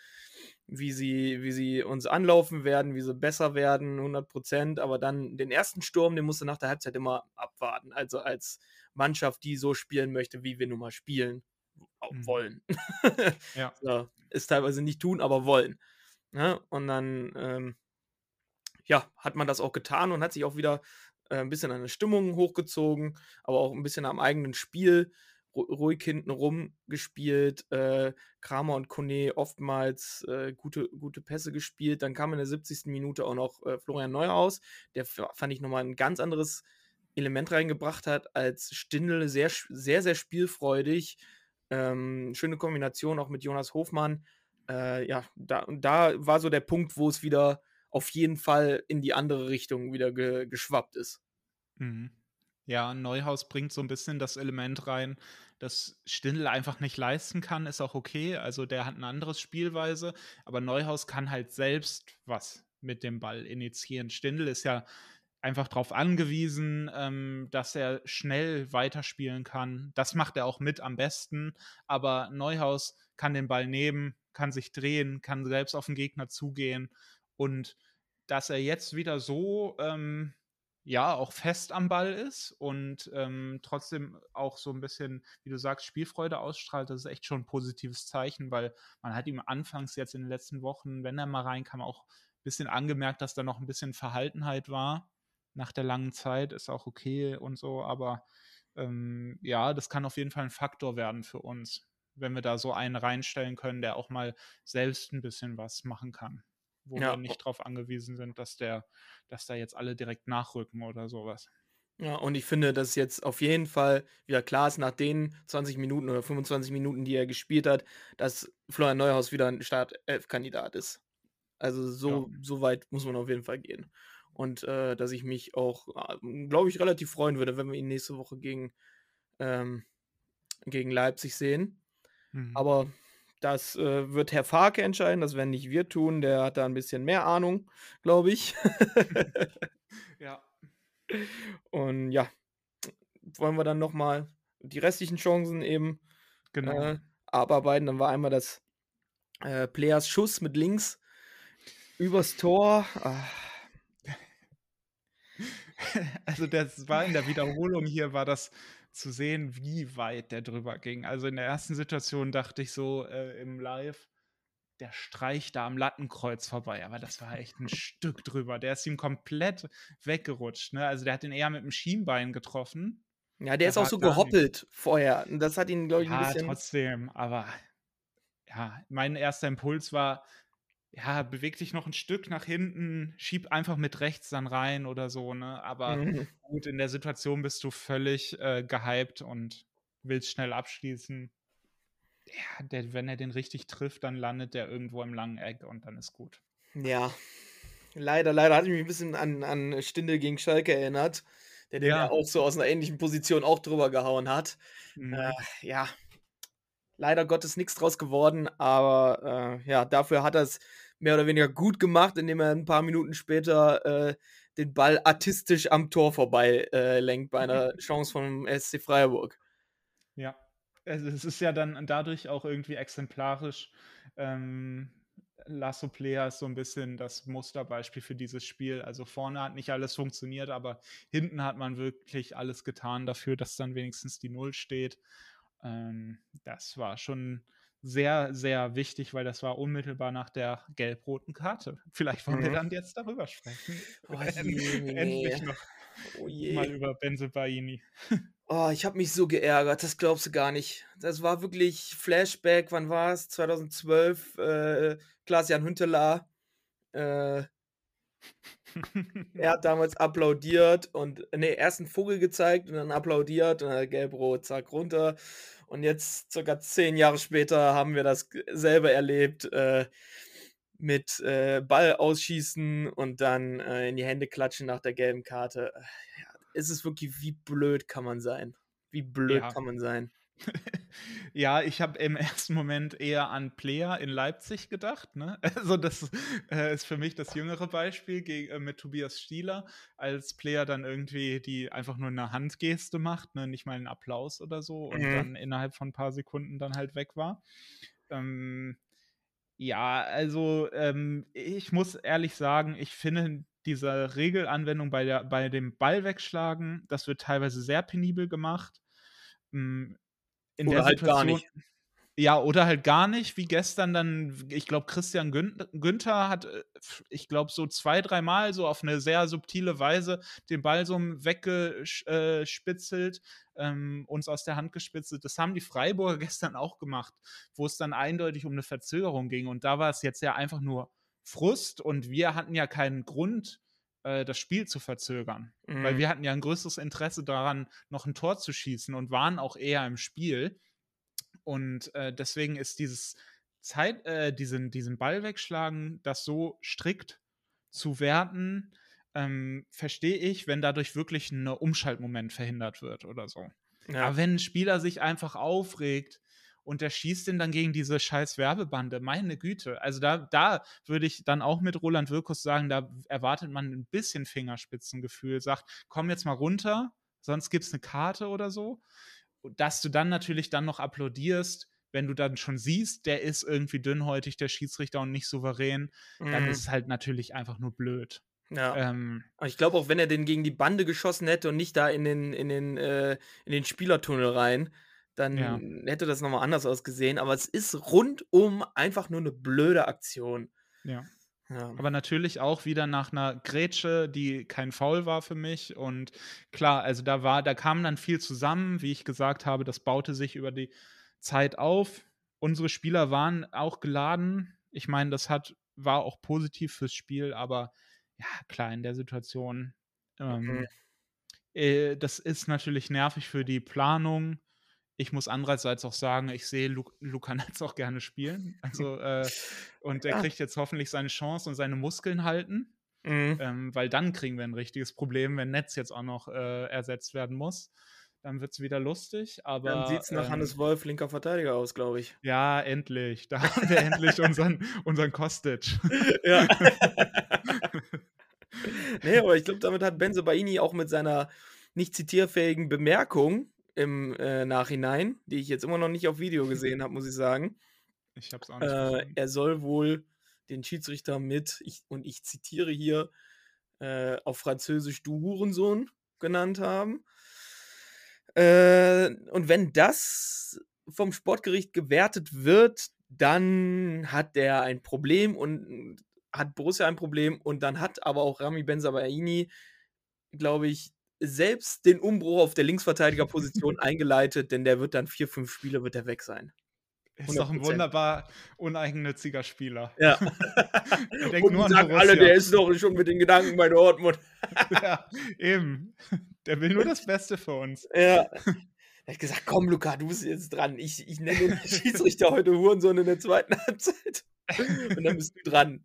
wie sie, wie sie uns anlaufen werden, wie sie besser werden, 100 Prozent, aber dann den ersten Sturm, den musste nach der Halbzeit immer abwarten, also als Mannschaft, die so spielen möchte, wie wir nun mal spielen mhm. wollen. ja. so, ist teilweise nicht tun, aber wollen. Ne? und dann, ähm, ja, hat man das auch getan und hat sich auch wieder äh, ein bisschen an der Stimmung hochgezogen, aber auch ein bisschen am eigenen Spiel ruhig hinten rum gespielt. Äh, Kramer und Kone oftmals äh, gute, gute Pässe gespielt. Dann kam in der 70. Minute auch noch äh, Florian Neuhaus. Der fand ich nochmal ein ganz anderes Element reingebracht hat als Stindl. Sehr, sehr, sehr spielfreudig. Ähm, schöne Kombination auch mit Jonas Hofmann. Äh, ja, da, da war so der Punkt, wo es wieder auf jeden Fall in die andere Richtung wieder ge geschwappt ist. Mhm. Ja, Neuhaus bringt so ein bisschen das Element rein, das Stindl einfach nicht leisten kann, ist auch okay. Also der hat ein anderes Spielweise, aber Neuhaus kann halt selbst was mit dem Ball initiieren. Stindl ist ja einfach darauf angewiesen, ähm, dass er schnell weiterspielen kann. Das macht er auch mit am besten. Aber Neuhaus kann den Ball nehmen, kann sich drehen, kann selbst auf den Gegner zugehen. Und dass er jetzt wieder so, ähm, ja, auch fest am Ball ist und ähm, trotzdem auch so ein bisschen, wie du sagst, Spielfreude ausstrahlt, das ist echt schon ein positives Zeichen, weil man hat ihm anfangs jetzt in den letzten Wochen, wenn er mal reinkam, auch ein bisschen angemerkt, dass da noch ein bisschen Verhaltenheit war nach der langen Zeit, ist auch okay und so, aber ähm, ja, das kann auf jeden Fall ein Faktor werden für uns, wenn wir da so einen reinstellen können, der auch mal selbst ein bisschen was machen kann, wo ja. wir nicht darauf angewiesen sind, dass der, dass da jetzt alle direkt nachrücken oder sowas. Ja, und ich finde, dass jetzt auf jeden Fall wieder klar ist, nach den 20 Minuten oder 25 Minuten, die er gespielt hat, dass Florian Neuhaus wieder ein Startelf-Kandidat ist. Also so, ja. so weit muss man auf jeden Fall gehen. Und äh, dass ich mich auch, äh, glaube ich, relativ freuen würde, wenn wir ihn nächste Woche gegen, ähm, gegen Leipzig sehen. Mhm. Aber das äh, wird Herr Farke entscheiden, das werden nicht wir tun. Der hat da ein bisschen mehr Ahnung, glaube ich. ja. Und ja, wollen wir dann nochmal die restlichen Chancen eben genau. äh, abarbeiten. Dann war einmal das äh, Players Schuss mit links übers Tor. Ah. Also das war in der Wiederholung hier, war das zu sehen, wie weit der drüber ging. Also in der ersten Situation dachte ich so äh, im Live, der streicht da am Lattenkreuz vorbei, aber das war echt ein Stück drüber. Der ist ihm komplett weggerutscht. Ne? Also der hat ihn eher mit dem Schienbein getroffen. Ja, der, der ist auch so gehoppelt nicht. vorher. Das hat ihn, glaube ich, ein ja, bisschen. trotzdem, aber ja, mein erster Impuls war, ja, beweg dich noch ein Stück nach hinten, schieb einfach mit rechts dann rein oder so, ne? Aber mhm. gut, in der Situation bist du völlig äh, gehypt und willst schnell abschließen. Ja, der, wenn er den richtig trifft, dann landet der irgendwo im langen Eck und dann ist gut. Ja. Leider, leider hat ich mich ein bisschen an, an Stindel gegen Schalke erinnert, der den ja. auch so aus einer ähnlichen Position auch drüber gehauen hat. Mhm. Äh, ja, leider Gottes nichts draus geworden, aber äh, ja, dafür hat er es mehr oder weniger gut gemacht, indem er ein paar Minuten später äh, den Ball artistisch am Tor vorbei äh, lenkt bei einer Chance vom SC Freiburg. Ja, es ist ja dann dadurch auch irgendwie exemplarisch. Ähm, Lasso Player ist so ein bisschen das Musterbeispiel für dieses Spiel. Also vorne hat nicht alles funktioniert, aber hinten hat man wirklich alles getan dafür, dass dann wenigstens die Null steht. Ähm, das war schon sehr, sehr wichtig, weil das war unmittelbar nach der gelb-roten Karte. Vielleicht wollen mhm. wir dann jetzt darüber sprechen. Oh, je, Endlich noch oh mal über Benze Baini. Oh, ich habe mich so geärgert, das glaubst du gar nicht. Das war wirklich Flashback, wann war es? 2012, äh, Klaas-Jan Hünteler. Äh, er hat damals applaudiert und, nee, erst einen Vogel gezeigt und dann applaudiert und dann gelb-rot, zack, runter. Und jetzt, circa zehn Jahre später, haben wir das selber erlebt äh, mit äh, Ball ausschießen und dann äh, in die Hände klatschen nach der gelben Karte. Äh, ja, es ist wirklich, wie blöd kann man sein? Wie blöd ja. kann man sein? Ja, ich habe im ersten Moment eher an Player in Leipzig gedacht. Ne? Also das äh, ist für mich das jüngere Beispiel gegen, äh, mit Tobias Stieler, als Player dann irgendwie die einfach nur eine Handgeste macht, ne? nicht mal einen Applaus oder so und mhm. dann innerhalb von ein paar Sekunden dann halt weg war. Ähm, ja, also ähm, ich muss ehrlich sagen, ich finde diese Regelanwendung bei, der, bei dem Ball wegschlagen, das wird teilweise sehr penibel gemacht. Hm, in oder der halt Situation, gar nicht. Ja, oder halt gar nicht, wie gestern dann, ich glaube, Christian Gün Günther hat, äh, ich glaube, so zwei, dreimal so auf eine sehr subtile Weise den Ball so weggespitzelt, ähm, uns aus der Hand gespitzelt. Das haben die Freiburger gestern auch gemacht, wo es dann eindeutig um eine Verzögerung ging. Und da war es jetzt ja einfach nur Frust und wir hatten ja keinen Grund, äh, das Spiel zu verzögern. Mhm. Weil wir hatten ja ein größeres Interesse daran, noch ein Tor zu schießen und waren auch eher im Spiel. Und äh, deswegen ist dieses Zeit, äh, diesen, diesen Ball wegschlagen, das so strikt zu werten, ähm, verstehe ich, wenn dadurch wirklich ein Umschaltmoment verhindert wird oder so. Ja. Aber wenn ein Spieler sich einfach aufregt, und der schießt den dann gegen diese scheiß Werbebande. Meine Güte. Also da, da würde ich dann auch mit Roland Wirkus sagen, da erwartet man ein bisschen Fingerspitzengefühl, sagt, komm jetzt mal runter, sonst gibt es eine Karte oder so. Dass du dann natürlich dann noch applaudierst, wenn du dann schon siehst, der ist irgendwie dünnhäutig, der Schiedsrichter und nicht souverän, mhm. dann ist es halt natürlich einfach nur blöd. Ja. Ähm, ich glaube auch, wenn er den gegen die Bande geschossen hätte und nicht da in den, in den, äh, in den Spielertunnel rein, dann ja. hätte das nochmal anders ausgesehen. Aber es ist rundum einfach nur eine blöde Aktion. Ja. ja. Aber natürlich auch wieder nach einer Grätsche, die kein Foul war für mich. Und klar, also da war, da kam dann viel zusammen, wie ich gesagt habe, das baute sich über die Zeit auf. Unsere Spieler waren auch geladen. Ich meine, das hat, war auch positiv fürs Spiel, aber ja, klar, in der Situation. Ähm, mhm. äh, das ist natürlich nervig für die Planung ich muss andererseits auch sagen, ich sehe Lu Luca Netz auch gerne spielen. Also, äh, und er ja. kriegt jetzt hoffentlich seine Chance und seine Muskeln halten. Mhm. Ähm, weil dann kriegen wir ein richtiges Problem, wenn Netz jetzt auch noch äh, ersetzt werden muss. Dann wird es wieder lustig. Aber, dann sieht es nach ähm, Hannes Wolf, linker Verteidiger aus, glaube ich. Ja, endlich. Da haben wir endlich unseren, unseren Kostic. Ja. nee, aber ich glaube, damit hat Benze Baini auch mit seiner nicht zitierfähigen Bemerkung im äh, Nachhinein, die ich jetzt immer noch nicht auf Video gesehen habe, muss ich sagen. Ich habe es auch nicht Äh, er soll wohl den Schiedsrichter mit, ich, und ich zitiere hier, äh, auf Französisch du Hurensohn genannt haben. Äh, und wenn das vom Sportgericht gewertet wird, dann hat der ein Problem und hat Borussia ein Problem und dann hat aber auch Rami Benzabaini, glaube ich, selbst den Umbruch auf der Linksverteidigerposition eingeleitet, denn der wird dann vier, fünf Spiele wird er weg sein. Ist doch ein 100%. wunderbar uneigennütziger Spieler. Ja. Denkt Und nur an sagen alle, der ist doch schon mit den Gedanken bei Dortmund. ja, eben. Der will nur das Beste für uns. Ja. Er hat gesagt, komm Luca, du bist jetzt dran. Ich, ich nenne den Schiedsrichter heute Hurensohn in der zweiten Halbzeit. Und dann bist du dran.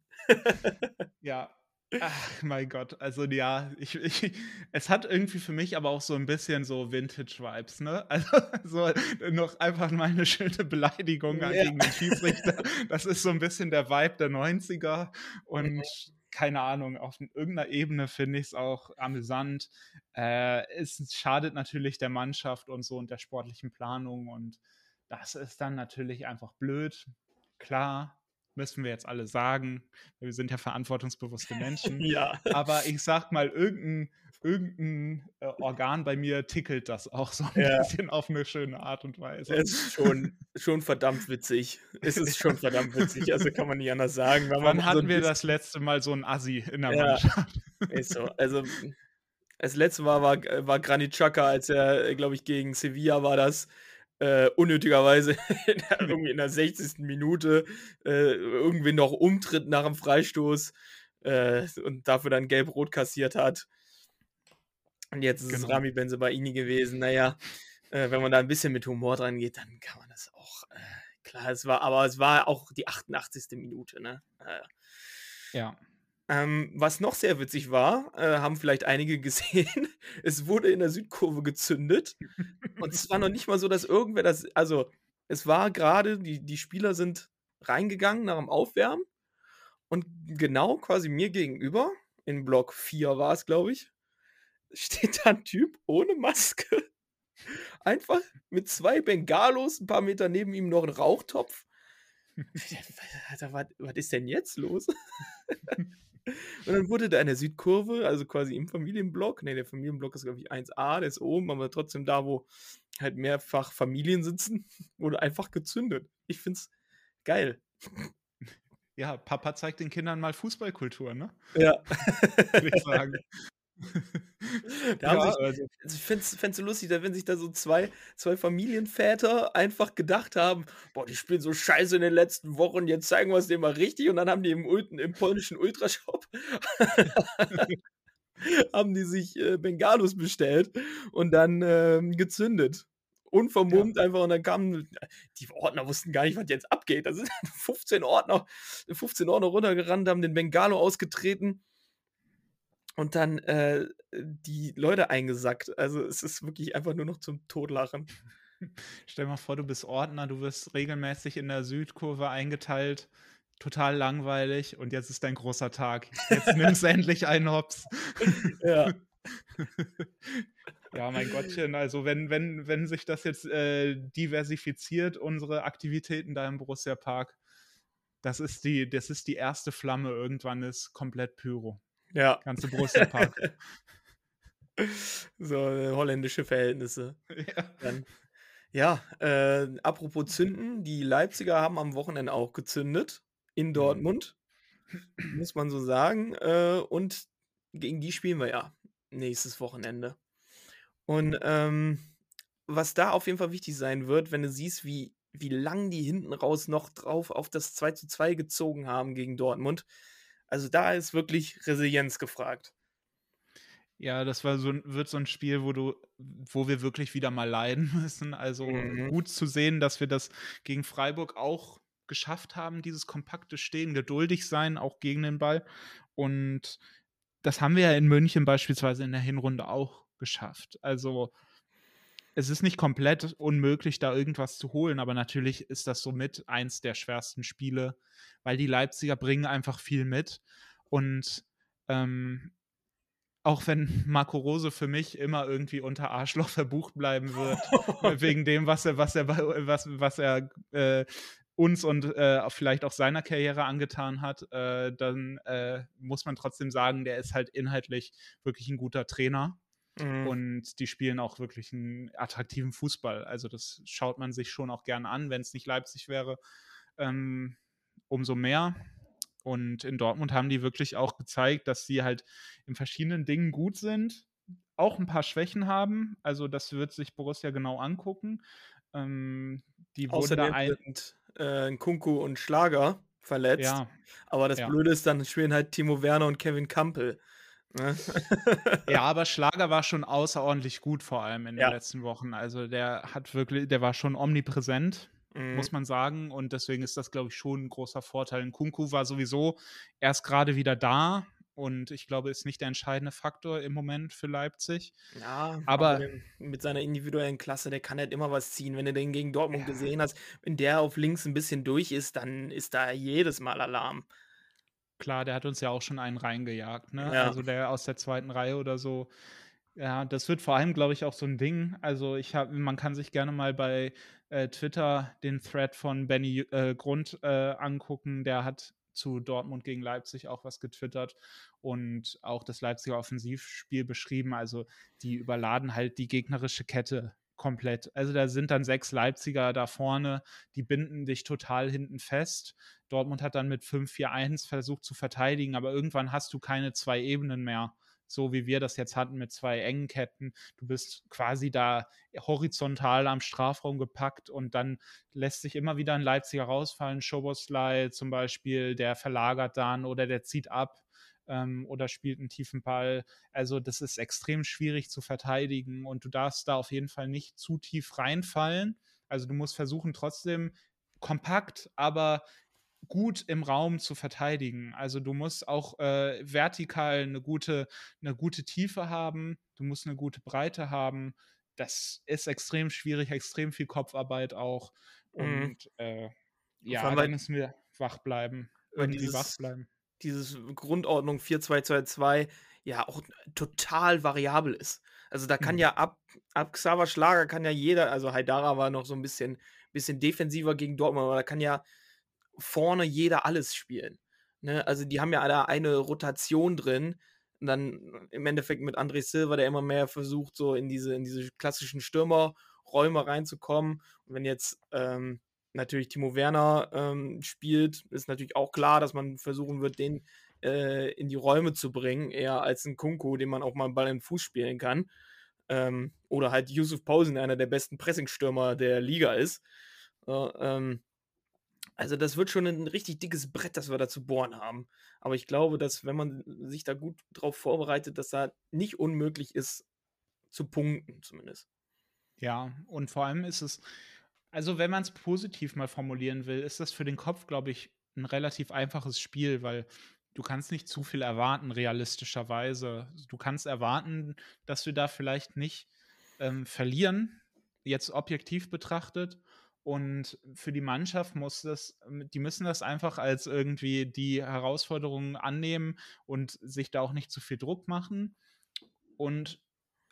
Ja. Ach mein Gott, also ja, ich, ich, es hat irgendwie für mich aber auch so ein bisschen so Vintage-Vibes, ne? Also so noch einfach mal eine schöne Beleidigung Ja. gegen den Schiedsrichter. Das ist so ein bisschen der Vibe der 90er und Mhm. keine Ahnung, auf irgendeiner Ebene finde ich es auch amüsant. Äh, es schadet natürlich der Mannschaft und so und der sportlichen Planung und das ist dann natürlich einfach blöd. Klar, müssen wir jetzt alle sagen. Wir sind ja verantwortungsbewusste Menschen. Ja. Aber ich sag mal, irgendein, irgendein äh, Organ bei mir tickelt das auch so ein Ja. bisschen auf eine schöne Art und Weise. Es ist schon, schon verdammt witzig. Es ist schon verdammt witzig. Also kann man nicht anders sagen. Wann so hatten ein wir das letzte Mal so ein Assi in der Ja. Mannschaft? Ist so. Also, das letzte Mal war, war Granit Xhaka, als er, glaube ich, gegen Sevilla war das, äh, unnötigerweise in der, irgendwie in der 60. Minute äh, irgendwie noch umtritt nach dem Freistoß äh, und dafür dann gelb-rot kassiert hat. Und jetzt ist es Genau. Rami Benzebaini gewesen. Naja, äh, wenn man da ein bisschen mit Humor dran geht, dann kann man das auch. Äh, klar, es war, aber es war auch die 88. Minute, ne? Äh, Ja. Ähm, was noch sehr witzig war, äh, haben vielleicht einige gesehen, es wurde in der Südkurve gezündet. Und es war noch nicht mal so, dass irgendwer das, also es war gerade, die, die Spieler sind reingegangen nach dem Aufwärmen und genau quasi mir gegenüber, in Block 4 war es, glaube ich, steht da ein Typ ohne Maske. Einfach mit zwei Bengalos, ein paar Meter neben ihm noch ein Rauchtopf. Alter, was, was ist denn jetzt los? Und dann wurde da in der Südkurve, also quasi im Familienblock, ne, der Familienblock ist, glaube ich, 1a, der ist oben, aber trotzdem da, wo halt mehrfach Familien sitzen, wurde einfach gezündet. Ich find's geil. Ja, Papa zeigt den Kindern mal Fußballkultur, ne? Ja. Würde ich sagen. Da haben sich, also, also ich find's, find's so lustig, wenn sich da so zwei, zwei Familienväter einfach gedacht haben, boah, die spielen so scheiße in den letzten Wochen, jetzt zeigen wir es denen mal richtig und dann haben die im, im polnischen Ultrashop haben die sich äh, Bengalos bestellt und dann ähm, gezündet. Unvermummt einfach und dann kamen, die Ordner wussten gar nicht, was jetzt abgeht. Da sind 15 Ordner, 15 Ordner runtergerannt, haben den Bengalo ausgetreten und dann äh, die Leute eingesackt. Also es ist wirklich einfach nur noch zum Totlachen. Stell mal vor, du bist Ordner, du wirst regelmäßig in der Südkurve eingeteilt. Total langweilig und jetzt ist dein großer Tag. Jetzt nimmst du endlich einen Hops. Ja. Ja, mein Gottchen, also wenn, wenn, wenn sich das jetzt äh, diversifiziert, unsere Aktivitäten da im Borussia Park, das ist die, das ist die erste Flamme. Irgendwann ist komplett Pyro. Ja. Ganze Borussia Park. So äh, holländische Verhältnisse. ja. Dann. Ja, äh, apropos Zünden, die Leipziger haben am Wochenende auch gezündet in Dortmund, muss man so sagen. Äh, und gegen die spielen wir ja nächstes Wochenende. Und ähm, was da auf jeden Fall wichtig sein wird, wenn du siehst, wie, wie lang die hinten raus noch drauf auf das 2 zu 2 gezogen haben gegen Dortmund. Also da ist wirklich Resilienz gefragt. Ja, das war so, ein- wird so ein Spiel, wo du, wo wir wirklich wieder mal leiden müssen. Also Mhm. gut zu sehen, dass wir das gegen Freiburg auch geschafft haben, dieses kompakte Stehen, geduldig sein, auch gegen den Ball. Und das haben wir ja in München beispielsweise in der Hinrunde auch geschafft. Also es ist nicht komplett unmöglich, da irgendwas zu holen, aber natürlich ist das somit eins der schwersten Spiele, weil die Leipziger bringen einfach viel mit. Und ähm, auch wenn Marco Rose für mich immer irgendwie unter Arschloch verbucht bleiben wird, wegen dem, was er, was er, was, was er äh, uns und äh, vielleicht auch seiner Karriere angetan hat, äh, dann äh, muss man trotzdem sagen, der ist halt inhaltlich wirklich ein guter Trainer. Mhm. Und die spielen auch wirklich einen attraktiven Fußball. Also das schaut man sich schon auch gerne an, wenn es nicht Leipzig wäre. Ähm, umso mehr. Und in Dortmund haben die wirklich auch gezeigt, dass sie halt in verschiedenen Dingen gut sind, auch ein paar Schwächen haben. Also das wird sich Borussia genau angucken. Ähm, die Außerdem ein sind äh, Kunku und Schlager verletzt. Ja. Aber das ja. Blöde ist, dann spielen halt Timo Werner und Kevin Kampel. Ne? ja, aber Schlager war schon außerordentlich gut, vor allem in ja. den letzten Wochen. Also der hat wirklich, der war schon omnipräsent mhm. muss man sagen. Und deswegen ist das, glaube ich, schon ein großer Vorteil. Und Kunku war sowieso erst gerade wieder da. Und ich glaube, ist nicht der entscheidende Faktor im Moment für Leipzig. Ja, aber, aber mit seiner individuellen Klasse, der kann halt immer was ziehen. Wenn du den gegen Dortmund ja. gesehen hast, wenn der auf links ein bisschen durch ist, dann ist da jedes Mal Alarm. Klar, der hat uns ja auch schon einen reingejagt, ne? Ja. Also der aus der zweiten Reihe oder so. Ja, das wird vor allem, glaube ich, auch so ein Ding. Also ich habe, man kann sich gerne mal bei äh, Twitter den Thread von Benny äh, Grund äh, angucken. Der hat zu Dortmund gegen Leipzig auch was getwittert und auch das Leipziger Offensivspiel beschrieben. Also die überladen halt die gegnerische Kette komplett. Also da sind dann sechs Leipziger da vorne, die binden dich total hinten fest. Dortmund hat dann mit 5-4-1 versucht zu verteidigen, aber irgendwann hast du keine zwei Ebenen mehr so wie wir das jetzt hatten mit zwei engen Ketten. Du bist quasi da horizontal am Strafraum gepackt und dann lässt sich immer wieder ein Leipziger rausfallen. Schoboslai zum Beispiel, der verlagert dann oder der zieht ab ähm, oder spielt einen tiefen Ball. Also das ist extrem schwierig zu verteidigen und du darfst da auf jeden Fall nicht zu tief reinfallen. Also du musst versuchen trotzdem kompakt, aber gut im Raum zu verteidigen. Also du musst auch äh, vertikal eine gute, eine gute Tiefe haben, du musst eine gute Breite haben. Das ist extrem schwierig, extrem viel Kopfarbeit auch. Mhm. Und äh, ja, da müssen wir wach bleiben. Irgendwie dieses, wach bleiben. Dieses Grundordnung 4-2-2-2 ja auch total variabel ist. Also da kann mhm. ja ab, ab Xaver Schlager kann ja jeder, also Haidara war noch so ein bisschen, bisschen defensiver gegen Dortmund, aber da kann ja vorne jeder alles spielen. Ne? Also die haben ja da eine Rotation drin. Und dann im Endeffekt mit André Silva, der immer mehr versucht, so in diese, in diese klassischen Stürmerräume reinzukommen. Und wenn jetzt ähm, natürlich Timo Werner ähm, spielt, ist natürlich auch klar, dass man versuchen wird, den äh, in die Räume zu bringen, eher als ein Kunku, den man auch mal Ball in den Fuß spielen kann. Ähm, oder halt Yusuf Pausen, einer der besten Pressingstürmer der Liga ist. Äh, ähm, also das wird schon ein richtig dickes Brett, das wir da zu bohren haben. Aber ich glaube, dass wenn man sich da gut drauf vorbereitet, dass da nicht unmöglich ist, zu punkten zumindest. Ja, und vor allem ist es, also wenn man es positiv mal formulieren will, ist das für den Kopf, glaube ich, ein relativ einfaches Spiel, weil du kannst nicht zu viel erwarten, realistischerweise. Du kannst erwarten, dass wir da vielleicht nicht ähm, verlieren, jetzt objektiv betrachtet. Und für die Mannschaft muss das, ähm, die müssen das einfach als irgendwie die Herausforderungen annehmen und sich da auch nicht zu viel Druck machen und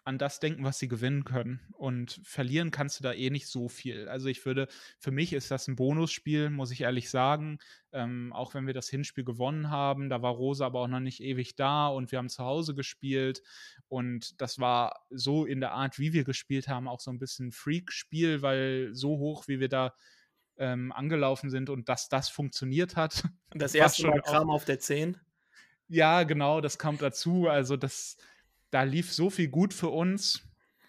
an das denken, was sie gewinnen können. Und verlieren kannst du da eh nicht so viel. Also ich würde, für mich ist das ein Bonusspiel, muss ich ehrlich sagen. Ähm, auch wenn wir das Hinspiel gewonnen haben, da war Rosa aber auch noch nicht ewig da und wir haben zu Hause gespielt. Und das war so in der Art, wie wir gespielt haben, auch so ein bisschen Freak-Spiel, weil so hoch, wie wir da ähm, angelaufen sind und dass das funktioniert hat. Das erste Mal Kram auf der 10. Ja, genau, das kommt dazu. Also das, da lief so viel gut für uns,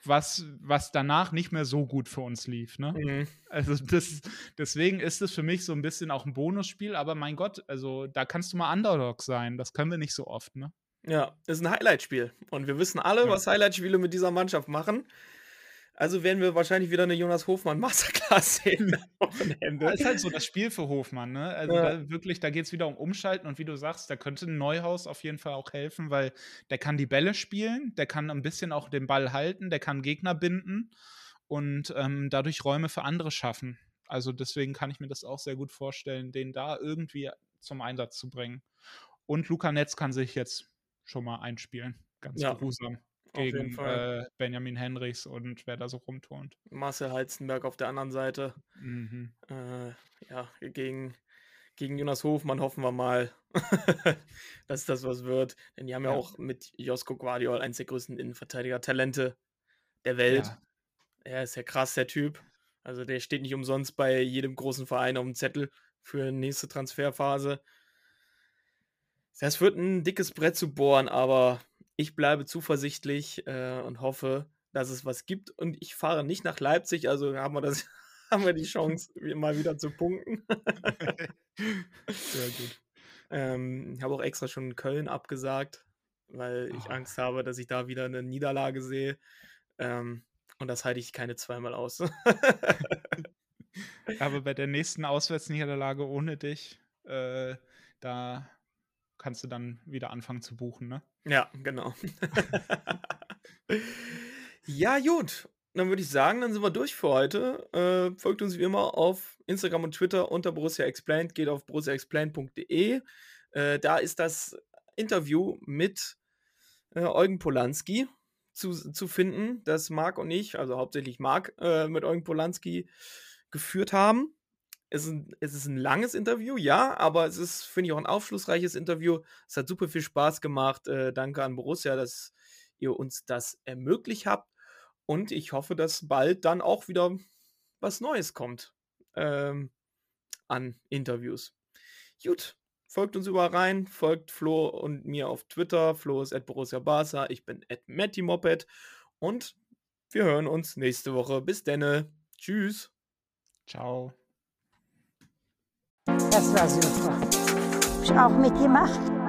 was, was danach nicht mehr so gut für uns lief. Ne? Mhm. Also das, deswegen ist es für mich so ein bisschen auch ein Bonusspiel, aber mein Gott, also da kannst du mal Underdog sein. Das können wir nicht so oft, ne? Ja, ist ein Highlight-Spiel. Und wir wissen alle, ja. was Highlight-Spiele mit dieser Mannschaft machen. Also werden wir wahrscheinlich wieder eine Jonas Hofmann Masterclass sehen. das ist halt so das Spiel für Hofmann, ne? Also ja. da wirklich, da geht es wieder um Umschalten und wie du sagst, da könnte ein Neuhaus auf jeden Fall auch helfen, weil der kann die Bälle spielen, der kann ein bisschen auch den Ball halten, der kann Gegner binden und ähm, dadurch Räume für andere schaffen. Also deswegen kann ich mir das auch sehr gut vorstellen, den da irgendwie zum Einsatz zu bringen. Und Luca Netz kann sich jetzt schon mal einspielen. ganz Ja, geruhsam gegen äh, Benjamin Henrichs und wer da so rumturnt. Marcel Halstenberg auf der anderen Seite. Mhm. Äh, ja, gegen, gegen Jonas Hofmann hoffen wir mal, dass das was wird. Denn die haben ja Ja. auch mit Josko Guardiol eins der größten Innenverteidiger-Talente der Welt. Ja, Er ist ja krass, der Typ. Also der steht nicht umsonst bei jedem großen Verein auf dem Zettel für nächste Transferphase. Das wird ein dickes Brett zu bohren, aber ich bleibe zuversichtlich äh, und hoffe, dass es was gibt. Und ich fahre nicht nach Leipzig, also haben wir, das, haben wir die Chance, mal wieder zu punkten. sehr gut. ähm, ich habe auch extra schon Köln abgesagt, weil ich Ah. Angst habe, dass ich da wieder eine Niederlage sehe. Ähm, und das halte ich keine zweimal aus. Aber bei der nächsten Auswärtsniederlage ohne dich, äh, da kannst du dann wieder anfangen zu buchen, ne? Ja, genau. ja, gut. Dann würde ich sagen, dann sind wir durch für heute. Äh, folgt uns wie immer auf Instagram und Twitter unter Borussia Explained. Geht auf borussiaexplained.de. Äh, da ist das Interview mit äh, Eugen Polanski zu, zu finden, das Marc und ich, also hauptsächlich Marc, äh, mit Eugen Polanski geführt haben. Es ist, ein, es ist ein langes Interview, ja, aber es ist, finde ich, auch ein aufschlussreiches Interview. Es hat super viel Spaß gemacht. Äh, danke an Borussia, dass ihr uns das ermöglicht habt. Und ich hoffe, dass bald dann auch wieder was Neues kommt ähm, an Interviews. Gut, folgt uns überall rein, folgt Flo und mir auf Twitter. Flo ist at Borussia Barca, ich bin at Matty Moped und wir hören uns nächste Woche. Bis denne. Tschüss. Ciao. Das war super. Hab ich auch mitgemacht.